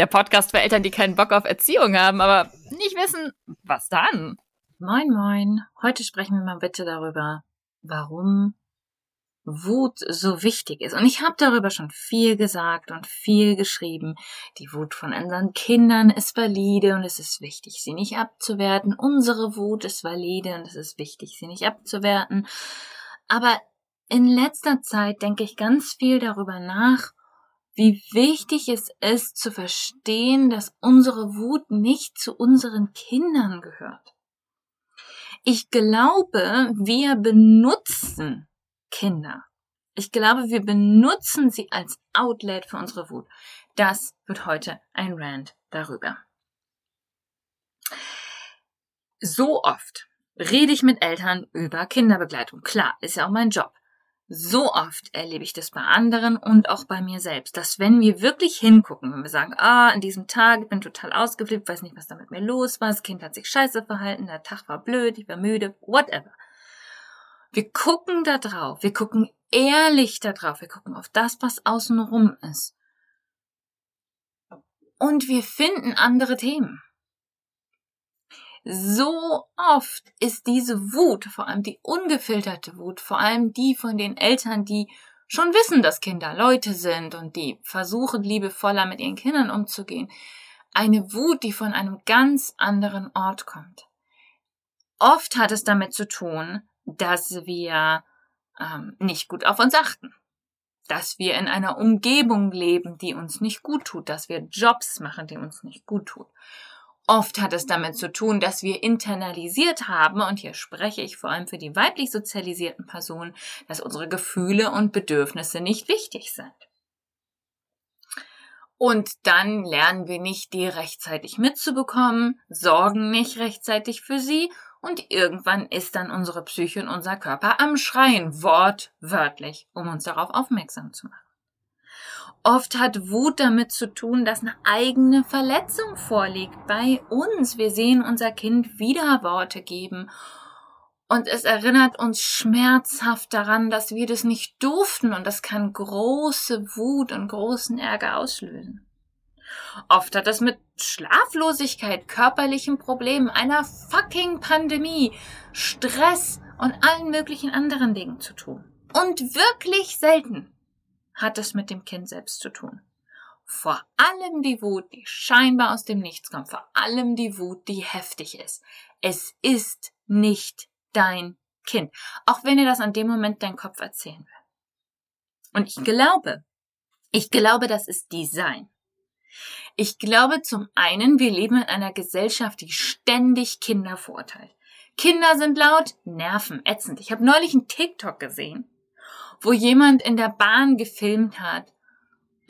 der Podcast für Eltern, die keinen Bock auf Erziehung haben, aber nicht wissen, was dann. Moin, moin. Heute sprechen wir mal bitte darüber, warum Wut so wichtig ist. Und ich habe darüber schon viel gesagt und viel geschrieben. Die Wut von unseren Kindern ist valide und es ist wichtig, sie nicht abzuwerten. Unsere Wut ist valide und es ist wichtig, sie nicht abzuwerten. Aber in letzter Zeit denke ich ganz viel darüber nach, wie wichtig es ist zu verstehen, dass unsere Wut nicht zu unseren Kindern gehört. Ich glaube, wir benutzen Kinder. Ich glaube, wir benutzen sie als Outlet für unsere Wut. Das wird heute ein Rant darüber. So oft rede ich mit Eltern über Kinderbegleitung. Klar, ist ja auch mein Job. So oft erlebe ich das bei anderen und auch bei mir selbst, dass wenn wir wirklich hingucken, wenn wir sagen, ah, an diesem Tag, ich bin total ausgeflippt, weiß nicht, was da mit mir los war, das Kind hat sich scheiße verhalten, der Tag war blöd, ich war müde, whatever. Wir gucken da drauf, wir gucken ehrlich da drauf, wir gucken auf das, was außenrum ist. Und wir finden andere Themen. So oft ist diese Wut, vor allem die ungefilterte Wut, vor allem die von den Eltern, die schon wissen, dass Kinder Leute sind und die versuchen, liebevoller mit ihren Kindern umzugehen, eine Wut, die von einem ganz anderen Ort kommt. Oft hat es damit zu tun, dass wir ähm, nicht gut auf uns achten, dass wir in einer Umgebung leben, die uns nicht gut tut, dass wir Jobs machen, die uns nicht gut tun. Oft hat es damit zu tun, dass wir internalisiert haben, und hier spreche ich vor allem für die weiblich sozialisierten Personen, dass unsere Gefühle und Bedürfnisse nicht wichtig sind. Und dann lernen wir nicht, die rechtzeitig mitzubekommen, sorgen nicht rechtzeitig für sie und irgendwann ist dann unsere Psyche und unser Körper am Schreien, wortwörtlich, um uns darauf aufmerksam zu machen. Oft hat Wut damit zu tun, dass eine eigene Verletzung vorliegt bei uns. Wir sehen unser Kind Widerworte geben und es erinnert uns schmerzhaft daran, dass wir das nicht durften und das kann große Wut und großen Ärger auslösen. Oft hat das mit Schlaflosigkeit, körperlichen Problemen, einer fucking Pandemie, Stress und allen möglichen anderen Dingen zu tun. Und wirklich selten hat es mit dem Kind selbst zu tun. Vor allem die Wut, die scheinbar aus dem Nichts kommt, vor allem die Wut, die heftig ist. Es ist nicht dein Kind, auch wenn dir das an dem Moment dein Kopf erzählen will. Und ich glaube, ich glaube, das ist Design. Ich glaube zum einen, wir leben in einer Gesellschaft, die ständig Kinder verurteilt. Kinder sind laut, nerven, ätzend. Ich habe neulich einen TikTok gesehen wo jemand in der Bahn gefilmt hat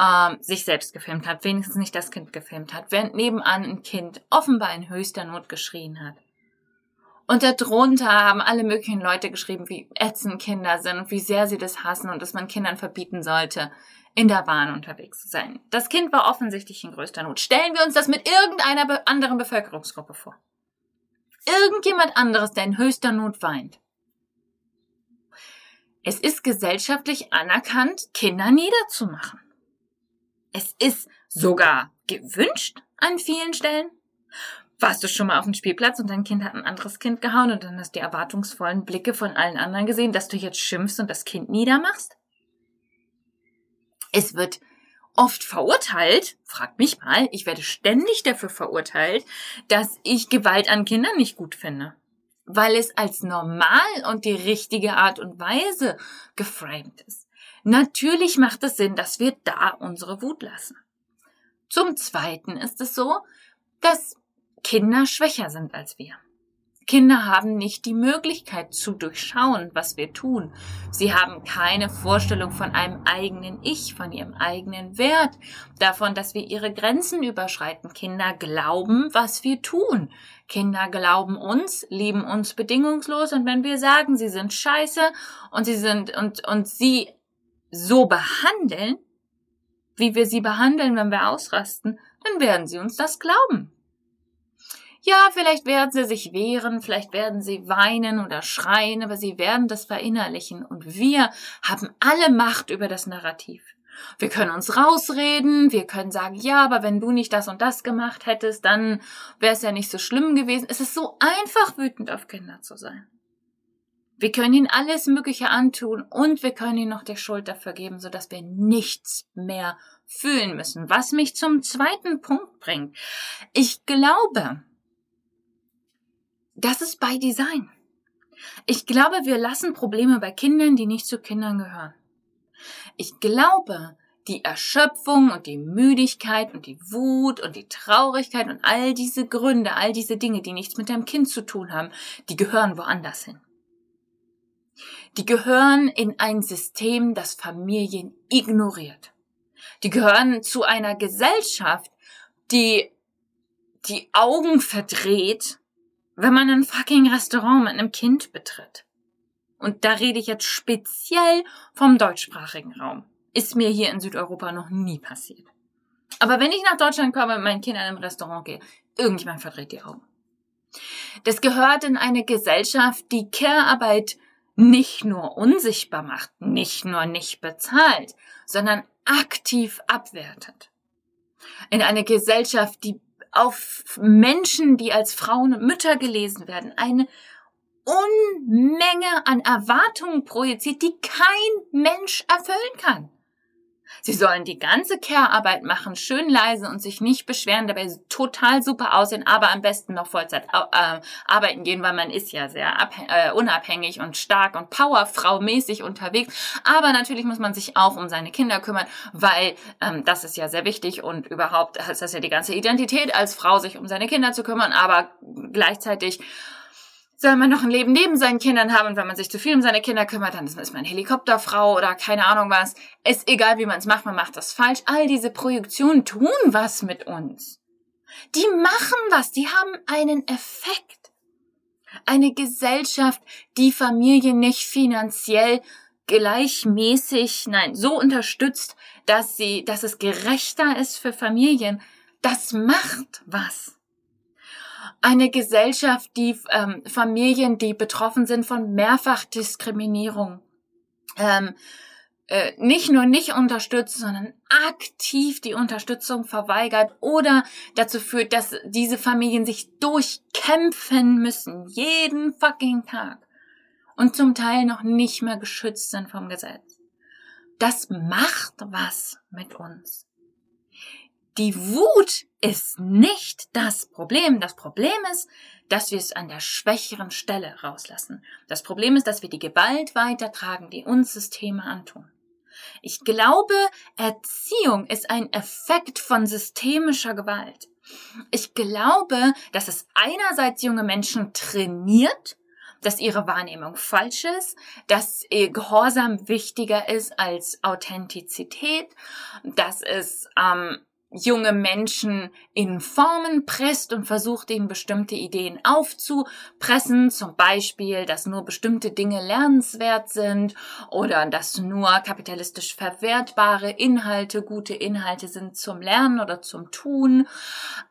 ähm, sich selbst gefilmt hat, wenigstens nicht das Kind gefilmt hat, während nebenan ein Kind offenbar in höchster Not geschrien hat. Und darunter haben alle möglichen Leute geschrieben, wie ätzend Kinder sind und wie sehr sie das hassen und dass man Kindern verbieten sollte, in der Bahn unterwegs zu sein. Das Kind war offensichtlich in größter Not. Stellen wir uns das mit irgendeiner anderen Bevölkerungsgruppe vor. Irgendjemand anderes, der in höchster Not weint. Es ist gesellschaftlich anerkannt, Kinder niederzumachen. Es ist sogar gewünscht an vielen Stellen. Warst du schon mal auf dem Spielplatz und dein Kind hat ein anderes Kind gehauen und dann hast du die erwartungsvollen Blicke von allen anderen gesehen, dass du jetzt schimpfst und das Kind niedermachst? Es wird oft verurteilt, frag mich mal, ich werde ständig dafür verurteilt, dass ich Gewalt an Kindern nicht gut finde. Weil es als normal und die richtige Art und Weise geframed ist. Natürlich macht es Sinn, dass wir da unsere Wut lassen. Zum Zweiten ist es so, dass Kinder schwächer sind als wir. Kinder haben nicht die Möglichkeit zu durchschauen, was wir tun. Sie haben keine Vorstellung von einem eigenen Ich, von ihrem eigenen Wert, davon, dass wir ihre Grenzen überschreiten. Kinder glauben, was wir tun. Kinder glauben uns, lieben uns bedingungslos und wenn wir sagen, sie sind scheiße und sie sind und, und sie so behandeln, wie wir sie behandeln, wenn wir ausrasten, dann werden sie uns das glauben. Ja, vielleicht werden sie sich wehren, vielleicht werden sie weinen oder schreien, aber sie werden das verinnerlichen und wir haben alle Macht über das Narrativ. Wir können uns rausreden, wir können sagen, ja, aber wenn du nicht das und das gemacht hättest, dann wäre es ja nicht so schlimm gewesen. Es ist so einfach, wütend auf Kinder zu sein. Wir können ihnen alles Mögliche antun und wir können ihnen noch die Schuld dafür geben, sodass wir nichts mehr fühlen müssen. Was mich zum zweiten Punkt bringt. Ich glaube, das ist bei Design. Ich glaube, wir lassen Probleme bei Kindern, die nicht zu Kindern gehören. Ich glaube, die Erschöpfung und die Müdigkeit und die Wut und die Traurigkeit und all diese Gründe, all diese Dinge, die nichts mit deinem Kind zu tun haben, die gehören woanders hin. Die gehören in ein System, das Familien ignoriert. Die gehören zu einer Gesellschaft, die die Augen verdreht wenn man ein fucking Restaurant mit einem Kind betritt. Und da rede ich jetzt speziell vom deutschsprachigen Raum. Ist mir hier in Südeuropa noch nie passiert. Aber wenn ich nach Deutschland komme und meinen Kindern im Restaurant gehe, irgendjemand verdreht die Augen. Das gehört in eine Gesellschaft, die Care-Arbeit nicht nur unsichtbar macht, nicht nur nicht bezahlt, sondern aktiv abwertet. In eine Gesellschaft, die auf Menschen, die als Frauen und Mütter gelesen werden, eine Unmenge an Erwartungen projiziert, die kein Mensch erfüllen kann. Sie sollen die ganze Care-Arbeit machen, schön leise und sich nicht beschweren, dabei total super aussehen, aber am besten noch Vollzeit äh, arbeiten gehen, weil man ist ja sehr äh, unabhängig und stark und Powerfrau-mäßig unterwegs. Aber natürlich muss man sich auch um seine Kinder kümmern, weil ähm, das ist ja sehr wichtig und überhaupt ist das ja die ganze Identität als Frau, sich um seine Kinder zu kümmern, aber gleichzeitig soll man noch ein Leben neben seinen Kindern haben und wenn man sich zu viel um seine Kinder kümmert, dann ist man Helikopterfrau oder keine Ahnung was. Ist egal, wie man es macht, man macht das falsch. All diese Projektionen tun was mit uns. Die machen was, die haben einen Effekt. Eine Gesellschaft, die Familien nicht finanziell gleichmäßig, nein, so unterstützt, dass sie, dass es gerechter ist für Familien, das macht was eine Gesellschaft, die ähm, Familien, die betroffen sind von Mehrfachdiskriminierung, ähm, äh, nicht nur nicht unterstützt, sondern aktiv die Unterstützung verweigert oder dazu führt, dass diese Familien sich durchkämpfen müssen, jeden fucking Tag und zum Teil noch nicht mehr geschützt sind vom Gesetz. Das macht was mit uns. Die Wut ist nicht das Problem. Das Problem ist, dass wir es an der schwächeren Stelle rauslassen. Das Problem ist, dass wir die Gewalt weitertragen, die uns Systeme antun. Ich glaube, Erziehung ist ein Effekt von systemischer Gewalt. Ich glaube, dass es einerseits junge Menschen trainiert, dass ihre Wahrnehmung falsch ist, dass Gehorsam wichtiger ist als Authentizität, dass es ähm, junge Menschen in Formen presst und versucht ihnen bestimmte Ideen aufzupressen, zum Beispiel, dass nur bestimmte Dinge lernenswert sind oder dass nur kapitalistisch verwertbare Inhalte gute Inhalte sind zum Lernen oder zum Tun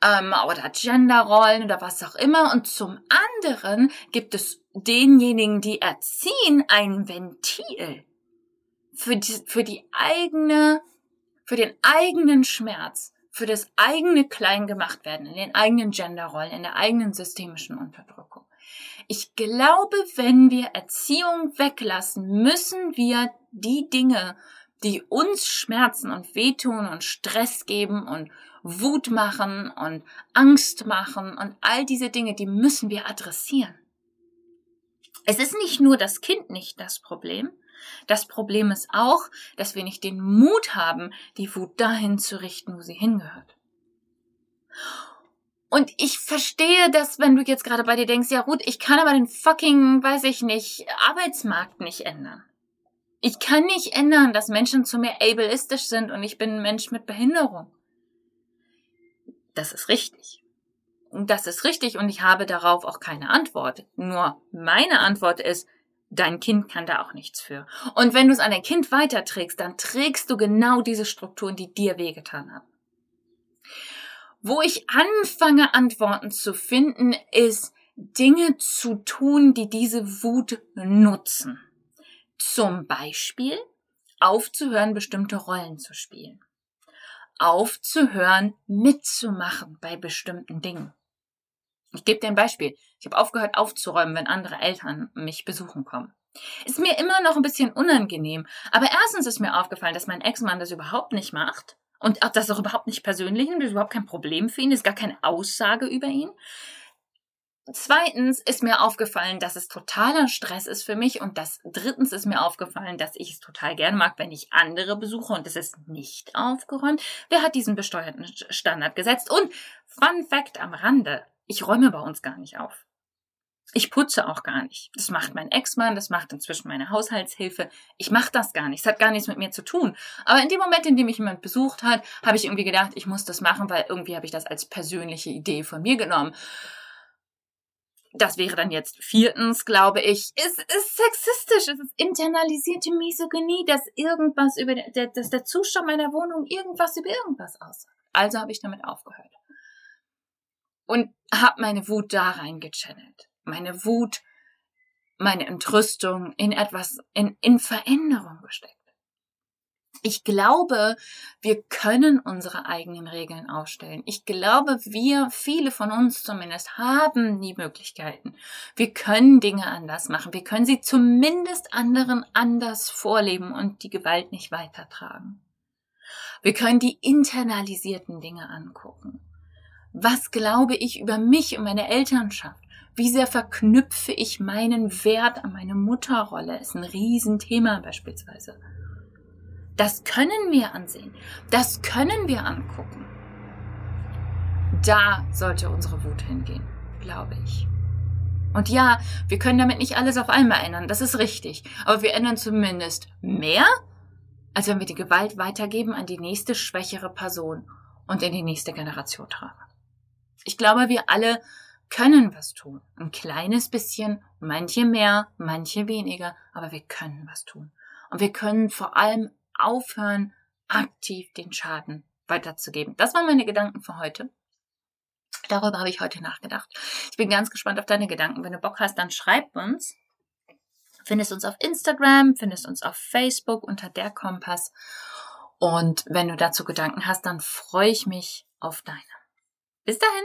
ähm, oder Genderrollen oder was auch immer. Und zum anderen gibt es denjenigen, die erziehen, ein Ventil für die, für die eigene für den eigenen Schmerz, für das eigene Kleingemachtwerden, in den eigenen Genderrollen, in der eigenen systemischen Unterdrückung. Ich glaube, wenn wir Erziehung weglassen, müssen wir die Dinge, die uns schmerzen und wehtun und Stress geben und Wut machen und Angst machen und all diese Dinge, die müssen wir adressieren. Es ist nicht nur das Kind nicht das Problem, das Problem ist auch, dass wir nicht den Mut haben, die Wut dahin zu richten, wo sie hingehört. Und ich verstehe das, wenn du jetzt gerade bei dir denkst, ja gut, ich kann aber den fucking, weiß ich nicht, Arbeitsmarkt nicht ändern. Ich kann nicht ändern, dass Menschen zu mir ableistisch sind und ich bin ein Mensch mit Behinderung. Das ist richtig. Das ist richtig und ich habe darauf auch keine Antwort. Nur meine Antwort ist, Dein Kind kann da auch nichts für. Und wenn du es an dein Kind weiterträgst, dann trägst du genau diese Strukturen, die dir wehgetan haben. Wo ich anfange, Antworten zu finden, ist Dinge zu tun, die diese Wut nutzen. Zum Beispiel aufzuhören, bestimmte Rollen zu spielen. Aufzuhören, mitzumachen bei bestimmten Dingen. Ich gebe dir ein Beispiel. Ich habe aufgehört aufzuräumen, wenn andere Eltern mich besuchen kommen. Ist mir immer noch ein bisschen unangenehm. Aber erstens ist mir aufgefallen, dass mein Ex-Mann das überhaupt nicht macht. Und auch das auch überhaupt nicht persönlich, das ist überhaupt kein Problem für ihn, ist gar keine Aussage über ihn. Zweitens ist mir aufgefallen, dass es totaler Stress ist für mich. Und das drittens ist mir aufgefallen, dass ich es total gern mag, wenn ich andere besuche und es ist nicht aufgeräumt. Wer hat diesen besteuerten Standard gesetzt? Und Fun Fact am Rande. Ich räume bei uns gar nicht auf. Ich putze auch gar nicht. Das macht mein Ex-Mann, das macht inzwischen meine Haushaltshilfe. Ich mache das gar nicht. Es hat gar nichts mit mir zu tun. Aber in dem Moment, in dem mich jemand besucht hat, habe ich irgendwie gedacht, ich muss das machen, weil irgendwie habe ich das als persönliche Idee von mir genommen. Das wäre dann jetzt viertens, glaube ich. Es ist sexistisch, es ist internalisierte Misogynie, dass irgendwas über, dass der Zustand meiner Wohnung irgendwas über irgendwas aussagt. Also habe ich damit aufgehört und habe meine Wut da reingechannelt. Meine Wut, meine Entrüstung in etwas, in, in Veränderung gesteckt. Ich glaube, wir können unsere eigenen Regeln aufstellen. Ich glaube, wir, viele von uns zumindest, haben die Möglichkeiten. Wir können Dinge anders machen. Wir können sie zumindest anderen anders vorleben und die Gewalt nicht weitertragen. Wir können die internalisierten Dinge angucken. Was glaube ich über mich und meine Elternschaft? Wie sehr verknüpfe ich meinen Wert an meine Mutterrolle? Ist ein Riesenthema beispielsweise. Das können wir ansehen. Das können wir angucken. Da sollte unsere Wut hingehen, glaube ich. Und ja, wir können damit nicht alles auf einmal ändern, das ist richtig. Aber wir ändern zumindest mehr, als wenn wir die Gewalt weitergeben an die nächste schwächere Person und in die nächste Generation tragen. Ich glaube, wir alle können was tun. Ein kleines bisschen, manche mehr, manche weniger, aber wir können was tun. Und wir können vor allem aufhören, aktiv den Schaden weiterzugeben. Das waren meine Gedanken für heute. Darüber habe ich heute nachgedacht. Ich bin ganz gespannt auf deine Gedanken. Wenn du Bock hast, dann schreib uns. Findest uns auf Instagram, findest uns auf Facebook unter der Kompass. Und wenn du dazu Gedanken hast, dann freue ich mich auf deine. Bis dahin.